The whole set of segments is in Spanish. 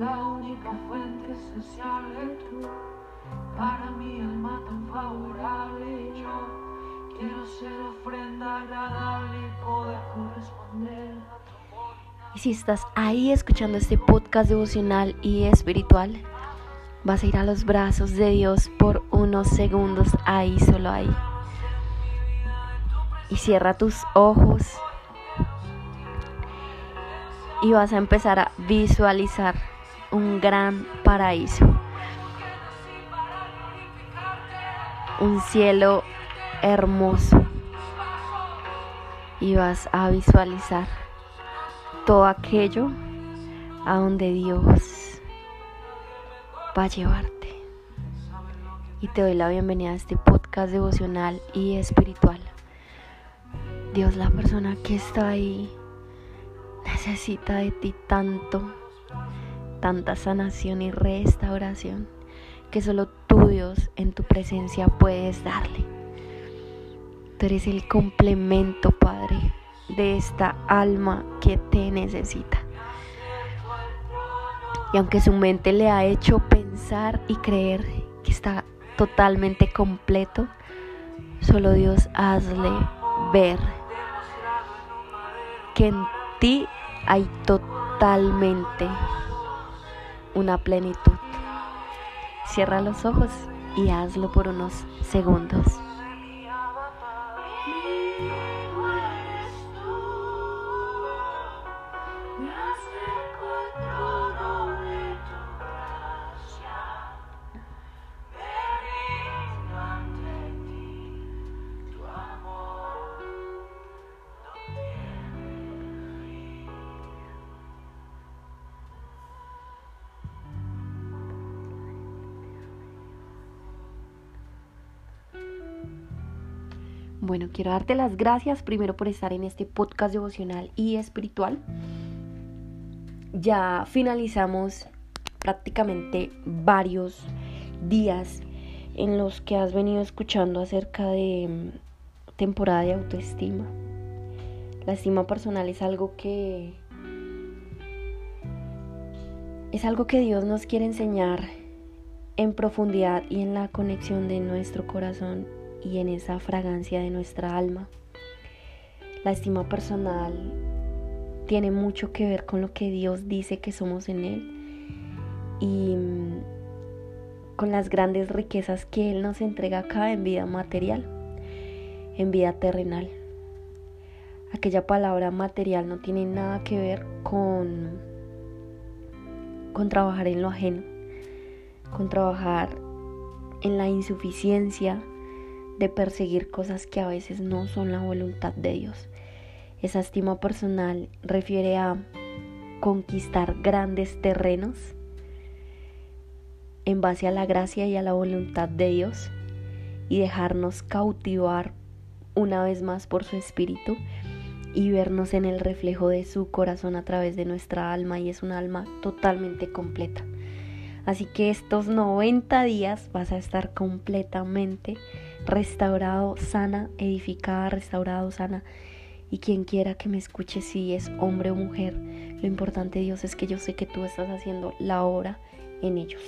la única fuente social tú. Para mí el tan favorable yo quiero ser ofrenda agradable y poder corresponder. Y si estás ahí escuchando este podcast devocional y espiritual, vas a ir a los brazos de Dios por unos segundos ahí, solo ahí. Y cierra tus ojos y vas a empezar a visualizar un gran paraíso. Un cielo hermoso. Y vas a visualizar todo aquello a donde Dios va a llevarte. Y te doy la bienvenida a este podcast devocional y espiritual. Dios, la persona que está ahí necesita de ti tanto, tanta sanación y restauración, que solo tú Dios en tu presencia puedes darle. Tú eres el complemento, Padre, de esta alma que te necesita. Y aunque su mente le ha hecho pensar y creer que está totalmente completo, solo Dios hazle ver que en ti hay totalmente una plenitud. Cierra los ojos y hazlo por unos segundos. Bueno, quiero darte las gracias primero por estar en este podcast devocional y espiritual. Ya finalizamos prácticamente varios días en los que has venido escuchando acerca de mm, temporada de autoestima. La estima personal es algo que es algo que Dios nos quiere enseñar en profundidad y en la conexión de nuestro corazón y en esa fragancia de nuestra alma. La estima personal tiene mucho que ver con lo que Dios dice que somos en Él y mm, con las grandes riquezas que Él nos entrega acá en vida material, en vida terrenal. Aquella palabra material no tiene nada que ver con, con trabajar en lo ajeno, con trabajar en la insuficiencia, de perseguir cosas que a veces no son la voluntad de Dios. Esa estima personal refiere a conquistar grandes terrenos en base a la gracia y a la voluntad de Dios y dejarnos cautivar una vez más por su espíritu y vernos en el reflejo de su corazón a través de nuestra alma y es un alma totalmente completa. Así que estos 90 días vas a estar completamente restaurado, sana, edificada, restaurado, sana. Y quien quiera que me escuche, si es hombre o mujer, lo importante Dios es que yo sé que tú estás haciendo la obra en ellos.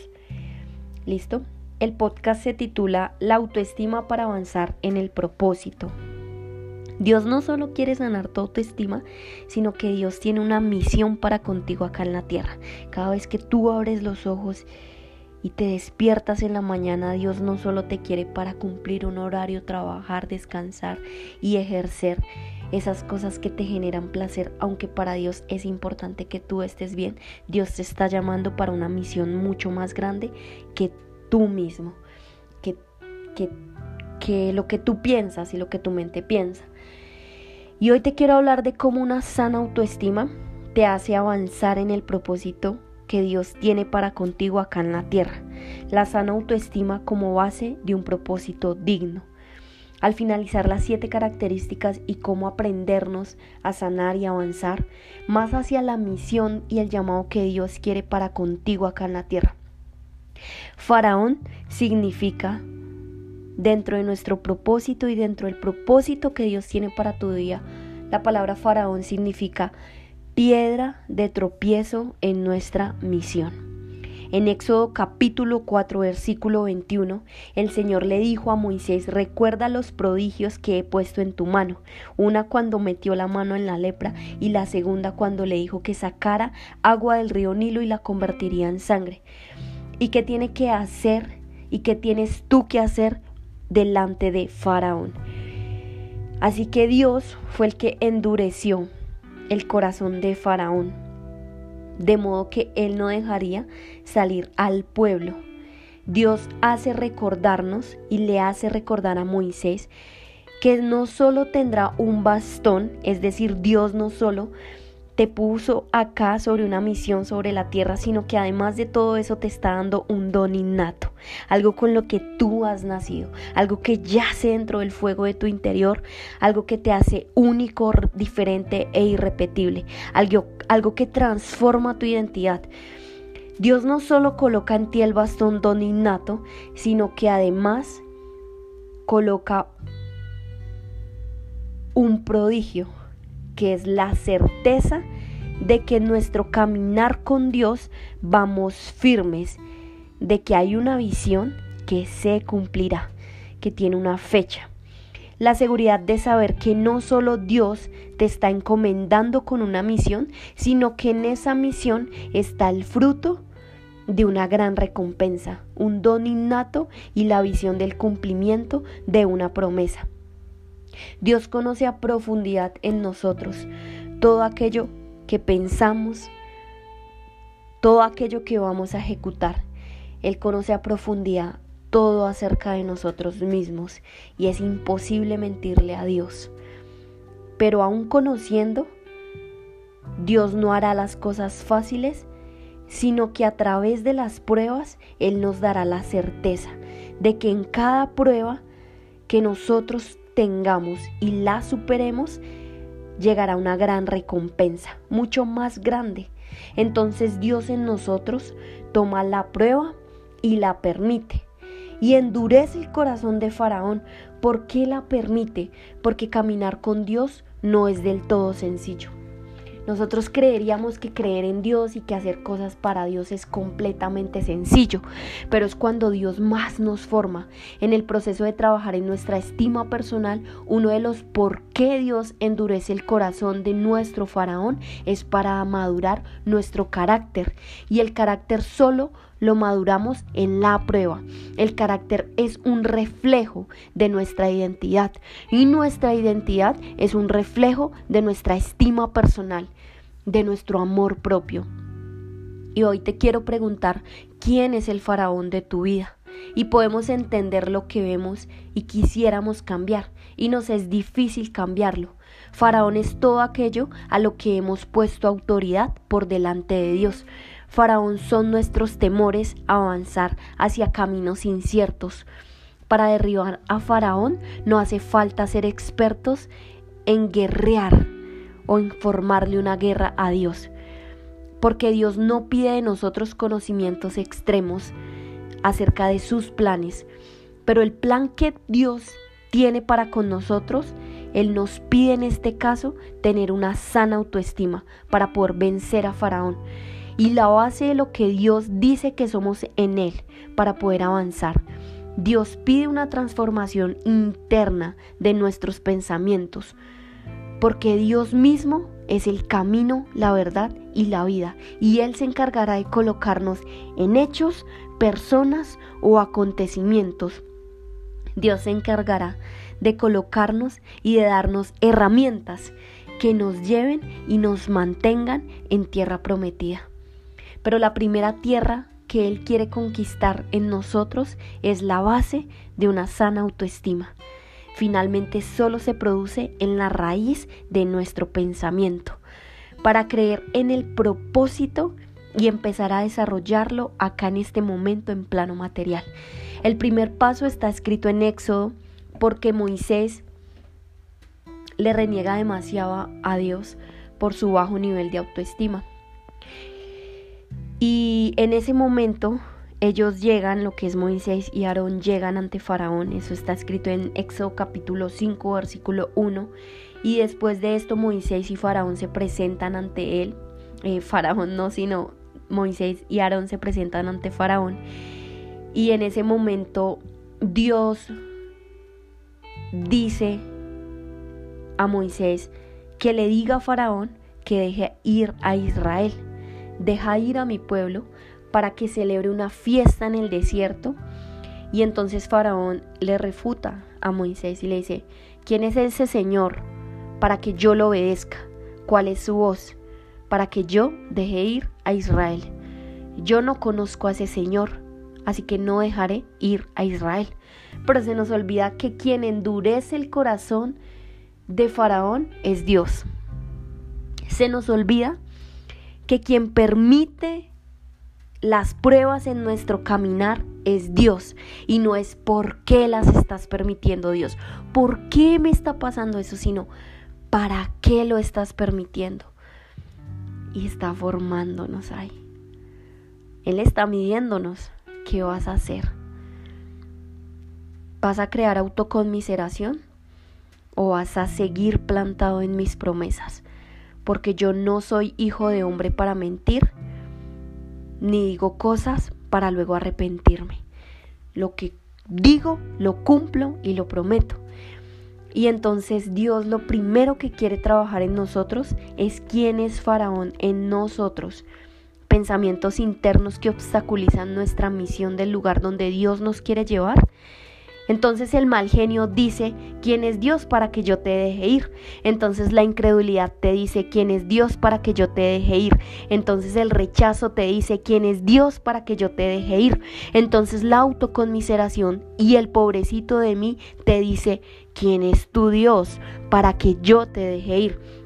¿Listo? El podcast se titula La autoestima para avanzar en el propósito. Dios no solo quiere sanar tu autoestima, sino que Dios tiene una misión para contigo acá en la tierra. Cada vez que tú abres los ojos y te despiertas en la mañana, Dios no solo te quiere para cumplir un horario, trabajar, descansar y ejercer esas cosas que te generan placer, aunque para Dios es importante que tú estés bien, Dios te está llamando para una misión mucho más grande que tú mismo, que, que, que lo que tú piensas y lo que tu mente piensa. Y hoy te quiero hablar de cómo una sana autoestima te hace avanzar en el propósito que Dios tiene para contigo acá en la tierra. La sana autoestima como base de un propósito digno. Al finalizar las siete características y cómo aprendernos a sanar y avanzar más hacia la misión y el llamado que Dios quiere para contigo acá en la tierra. Faraón significa dentro de nuestro propósito y dentro del propósito que Dios tiene para tu día. La palabra faraón significa piedra de tropiezo en nuestra misión. En Éxodo capítulo 4 versículo 21, el Señor le dijo a Moisés, recuerda los prodigios que he puesto en tu mano, una cuando metió la mano en la lepra y la segunda cuando le dijo que sacara agua del río Nilo y la convertiría en sangre. ¿Y qué tiene que hacer y qué tienes tú que hacer delante de Faraón? Así que Dios fue el que endureció el corazón de Faraón de modo que Él no dejaría salir al pueblo. Dios hace recordarnos y le hace recordar a Moisés que no solo tendrá un bastón, es decir, Dios no solo te puso acá sobre una misión sobre la tierra, sino que además de todo eso te está dando un don innato, algo con lo que tú has nacido, algo que yace dentro del fuego de tu interior, algo que te hace único, diferente e irrepetible, algo, algo que transforma tu identidad. Dios no solo coloca en ti el bastón don innato, sino que además coloca un prodigio que es la certeza de que nuestro caminar con Dios vamos firmes, de que hay una visión que se cumplirá, que tiene una fecha. La seguridad de saber que no solo Dios te está encomendando con una misión, sino que en esa misión está el fruto de una gran recompensa, un don innato y la visión del cumplimiento de una promesa. Dios conoce a profundidad en nosotros todo aquello que pensamos, todo aquello que vamos a ejecutar. Él conoce a profundidad todo acerca de nosotros mismos y es imposible mentirle a Dios. Pero aún conociendo, Dios no hará las cosas fáciles, sino que a través de las pruebas Él nos dará la certeza de que en cada prueba que nosotros tengamos y la superemos, llegará una gran recompensa, mucho más grande. Entonces Dios en nosotros toma la prueba y la permite. Y endurece el corazón de Faraón. ¿Por qué la permite? Porque caminar con Dios no es del todo sencillo. Nosotros creeríamos que creer en Dios y que hacer cosas para Dios es completamente sencillo, pero es cuando Dios más nos forma. En el proceso de trabajar en nuestra estima personal, uno de los por qué Dios endurece el corazón de nuestro faraón es para madurar nuestro carácter. Y el carácter solo lo maduramos en la prueba. El carácter es un reflejo de nuestra identidad y nuestra identidad es un reflejo de nuestra estima personal, de nuestro amor propio. Y hoy te quiero preguntar, ¿quién es el faraón de tu vida? Y podemos entender lo que vemos y quisiéramos cambiar, y nos es difícil cambiarlo. Faraón es todo aquello a lo que hemos puesto autoridad por delante de Dios. Faraón son nuestros temores avanzar hacia caminos inciertos. Para derribar a Faraón no hace falta ser expertos en guerrear o en formarle una guerra a Dios, porque Dios no pide de nosotros conocimientos extremos acerca de sus planes, pero el plan que Dios tiene para con nosotros, Él nos pide en este caso tener una sana autoestima para poder vencer a Faraón y la base de lo que Dios dice que somos en Él para poder avanzar. Dios pide una transformación interna de nuestros pensamientos, porque Dios mismo es el camino, la verdad y la vida, y Él se encargará de colocarnos en hechos, personas o acontecimientos. Dios se encargará de colocarnos y de darnos herramientas que nos lleven y nos mantengan en tierra prometida. Pero la primera tierra que Él quiere conquistar en nosotros es la base de una sana autoestima. Finalmente solo se produce en la raíz de nuestro pensamiento. Para creer en el propósito y empezar a desarrollarlo acá en este momento en plano material. El primer paso está escrito en Éxodo porque Moisés le reniega demasiado a Dios por su bajo nivel de autoestima. Y en ese momento ellos llegan, lo que es Moisés y Aarón llegan ante Faraón, eso está escrito en Éxodo capítulo 5, versículo 1, Y después de esto Moisés y Faraón se presentan ante él. Eh, Faraón no, sino Moisés y Aarón se presentan ante Faraón. Y en ese momento Dios dice a Moisés que le diga a Faraón que deje ir a Israel. Deja ir a mi pueblo para que celebre una fiesta en el desierto. Y entonces Faraón le refuta a Moisés y le dice, ¿quién es ese Señor para que yo lo obedezca? ¿Cuál es su voz? Para que yo deje ir a Israel. Yo no conozco a ese Señor, así que no dejaré ir a Israel. Pero se nos olvida que quien endurece el corazón de Faraón es Dios. Se nos olvida que quien permite las pruebas en nuestro caminar es Dios y no es por qué las estás permitiendo Dios, por qué me está pasando eso, sino para qué lo estás permitiendo. Y está formándonos ahí. Él está midiéndonos qué vas a hacer. ¿Vas a crear autoconmiseración o vas a seguir plantado en mis promesas? Porque yo no soy hijo de hombre para mentir ni digo cosas para luego arrepentirme. Lo que digo, lo cumplo y lo prometo. Y entonces Dios lo primero que quiere trabajar en nosotros es quién es Faraón en nosotros. Pensamientos internos que obstaculizan nuestra misión del lugar donde Dios nos quiere llevar entonces el mal genio dice, ¿quién es Dios para que yo te deje ir? Entonces la incredulidad te dice, ¿quién es Dios para que yo te deje ir? Entonces el rechazo te dice, ¿quién es Dios para que yo te deje ir? Entonces la autoconmiseración y el pobrecito de mí te dice, ¿quién es tu Dios para que yo te deje ir?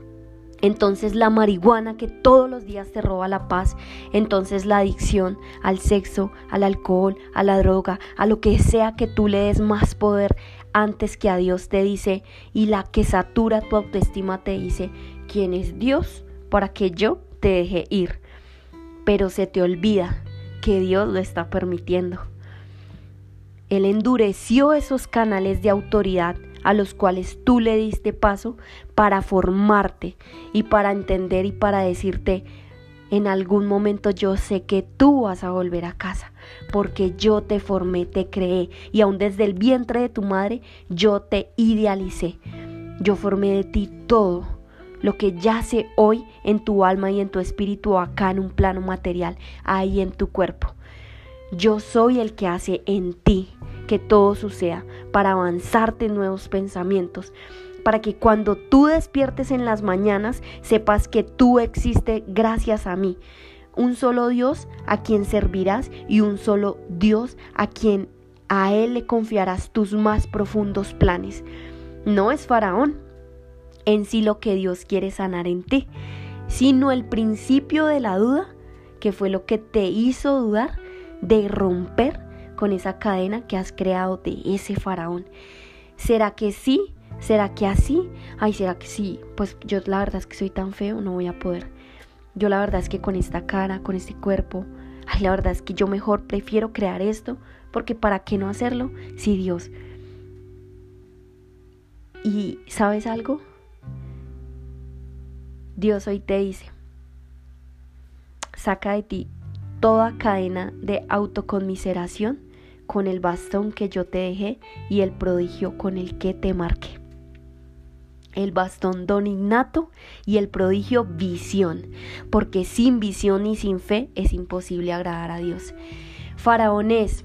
Entonces la marihuana que todos los días te roba la paz, entonces la adicción al sexo, al alcohol, a la droga, a lo que sea que tú le des más poder antes que a Dios te dice, y la que satura tu autoestima te dice, ¿quién es Dios para que yo te deje ir? Pero se te olvida que Dios lo está permitiendo. Él endureció esos canales de autoridad a los cuales tú le diste paso para formarte y para entender y para decirte, en algún momento yo sé que tú vas a volver a casa, porque yo te formé, te creé y aún desde el vientre de tu madre yo te idealicé. Yo formé de ti todo lo que yace hoy en tu alma y en tu espíritu acá en un plano material, ahí en tu cuerpo. Yo soy el que hace en ti que todo suceda, para avanzarte nuevos pensamientos, para que cuando tú despiertes en las mañanas sepas que tú existes gracias a mí. Un solo Dios a quien servirás y un solo Dios a quien a Él le confiarás tus más profundos planes. No es Faraón en sí lo que Dios quiere sanar en ti, sino el principio de la duda, que fue lo que te hizo dudar de romper con esa cadena que has creado de ese faraón. ¿Será que sí? ¿Será que así? Ay, ¿será que sí? Pues yo la verdad es que soy tan feo, no voy a poder. Yo la verdad es que con esta cara, con este cuerpo, ay, la verdad es que yo mejor prefiero crear esto, porque ¿para qué no hacerlo si Dios? Y ¿sabes algo? Dios hoy te dice, saca de ti toda cadena de autoconmiseración con el bastón que yo te dejé y el prodigio con el que te marqué. El bastón don innato y el prodigio visión, porque sin visión y sin fe es imposible agradar a Dios. Faraón es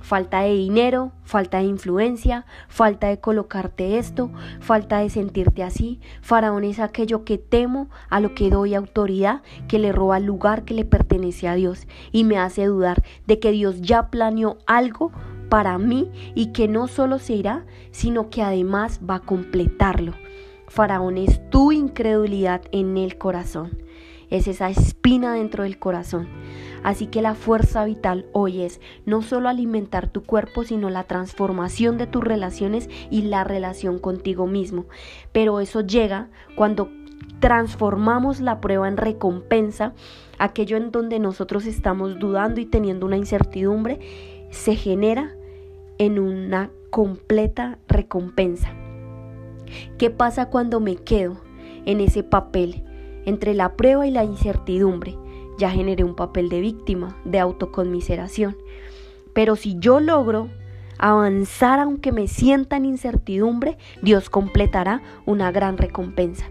Falta de dinero, falta de influencia, falta de colocarte esto, falta de sentirte así. Faraón es aquello que temo, a lo que doy autoridad, que le roba el lugar que le pertenece a Dios y me hace dudar de que Dios ya planeó algo para mí y que no solo se irá, sino que además va a completarlo. Faraón es tu incredulidad en el corazón. Es esa espina dentro del corazón. Así que la fuerza vital hoy es no solo alimentar tu cuerpo, sino la transformación de tus relaciones y la relación contigo mismo. Pero eso llega cuando transformamos la prueba en recompensa, aquello en donde nosotros estamos dudando y teniendo una incertidumbre, se genera en una completa recompensa. ¿Qué pasa cuando me quedo en ese papel entre la prueba y la incertidumbre? Ya generé un papel de víctima, de autoconmiseración. Pero si yo logro avanzar aunque me sienta en incertidumbre, Dios completará una gran recompensa.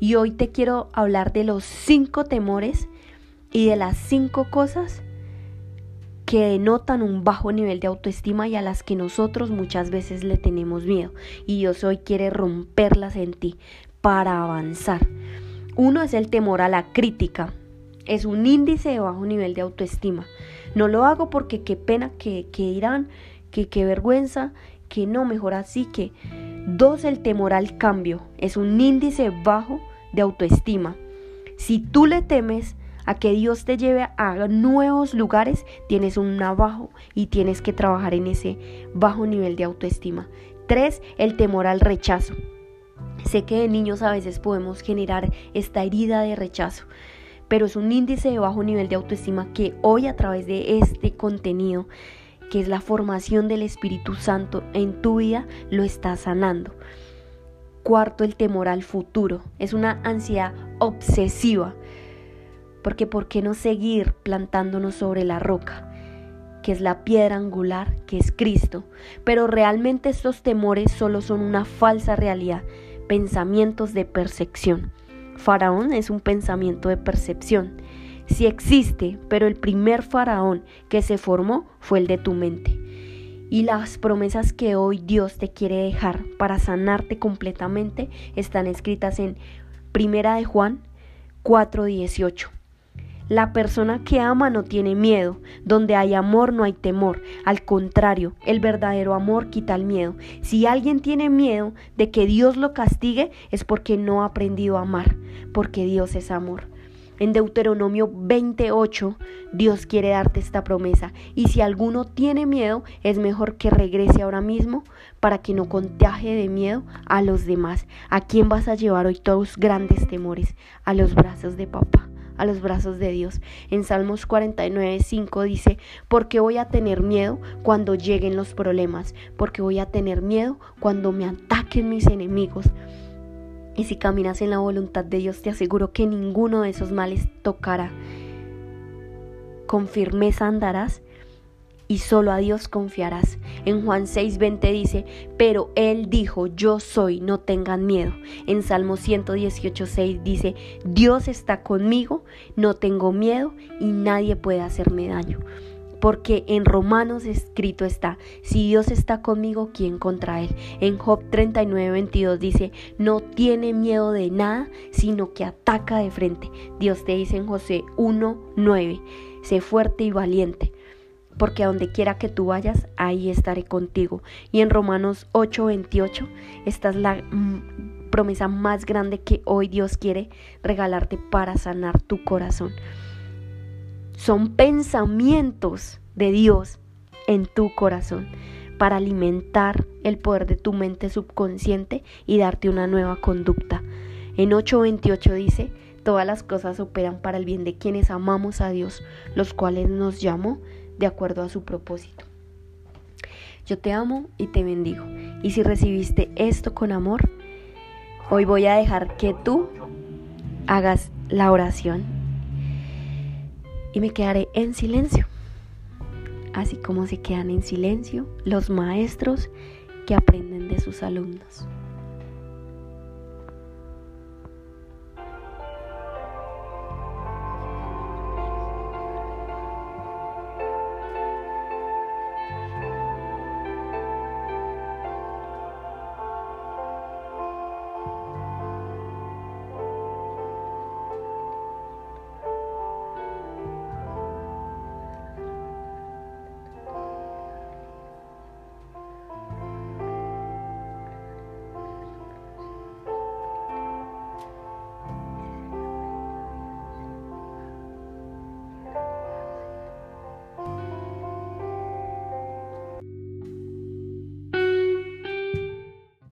Y hoy te quiero hablar de los cinco temores y de las cinco cosas que denotan un bajo nivel de autoestima y a las que nosotros muchas veces le tenemos miedo. Y Dios hoy quiere romperlas en ti para avanzar. Uno es el temor a la crítica. Es un índice de bajo nivel de autoestima. No lo hago porque qué pena que, que dirán, que qué vergüenza, que no, mejor así que. Dos, el temor al cambio. Es un índice bajo de autoestima. Si tú le temes a que Dios te lleve a nuevos lugares, tienes un bajo y tienes que trabajar en ese bajo nivel de autoestima. Tres, el temor al rechazo. Sé que de niños a veces podemos generar esta herida de rechazo, pero es un índice de bajo nivel de autoestima que hoy a través de este contenido, que es la formación del Espíritu Santo en tu vida, lo está sanando. Cuarto, el temor al futuro. Es una ansiedad obsesiva porque ¿por qué no seguir plantándonos sobre la roca? Que es la piedra angular, que es Cristo. Pero realmente estos temores solo son una falsa realidad, pensamientos de percepción. Faraón es un pensamiento de percepción. Sí existe, pero el primer faraón que se formó fue el de tu mente. Y las promesas que hoy Dios te quiere dejar para sanarte completamente están escritas en Primera de Juan 4:18. La persona que ama no tiene miedo. Donde hay amor no hay temor. Al contrario, el verdadero amor quita el miedo. Si alguien tiene miedo de que Dios lo castigue es porque no ha aprendido a amar, porque Dios es amor. En Deuteronomio 28, Dios quiere darte esta promesa. Y si alguno tiene miedo, es mejor que regrese ahora mismo para que no contagie de miedo a los demás. ¿A quién vas a llevar hoy tus grandes temores? A los brazos de papá a los brazos de Dios. En Salmos 49, 5 dice, porque voy a tener miedo cuando lleguen los problemas, porque voy a tener miedo cuando me ataquen mis enemigos. Y si caminas en la voluntad de Dios, te aseguro que ninguno de esos males tocará. Con firmeza andarás y solo a Dios confiarás. En Juan 6:20 dice, pero Él dijo, yo soy, no tengan miedo. En Salmo 118:6 dice, Dios está conmigo, no tengo miedo y nadie puede hacerme daño. Porque en Romanos escrito está, si Dios está conmigo, ¿quién contra Él? En Job 39:22 dice, no tiene miedo de nada, sino que ataca de frente. Dios te dice en José 1:9, sé fuerte y valiente porque a donde quiera que tú vayas, ahí estaré contigo. Y en Romanos 8:28, esta es la mm, promesa más grande que hoy Dios quiere regalarte para sanar tu corazón. Son pensamientos de Dios en tu corazón para alimentar el poder de tu mente subconsciente y darte una nueva conducta. En 8:28 dice, todas las cosas operan para el bien de quienes amamos a Dios, los cuales nos llamó de acuerdo a su propósito. Yo te amo y te bendigo. Y si recibiste esto con amor, hoy voy a dejar que tú hagas la oración. Y me quedaré en silencio. Así como se quedan en silencio los maestros que aprenden de sus alumnos.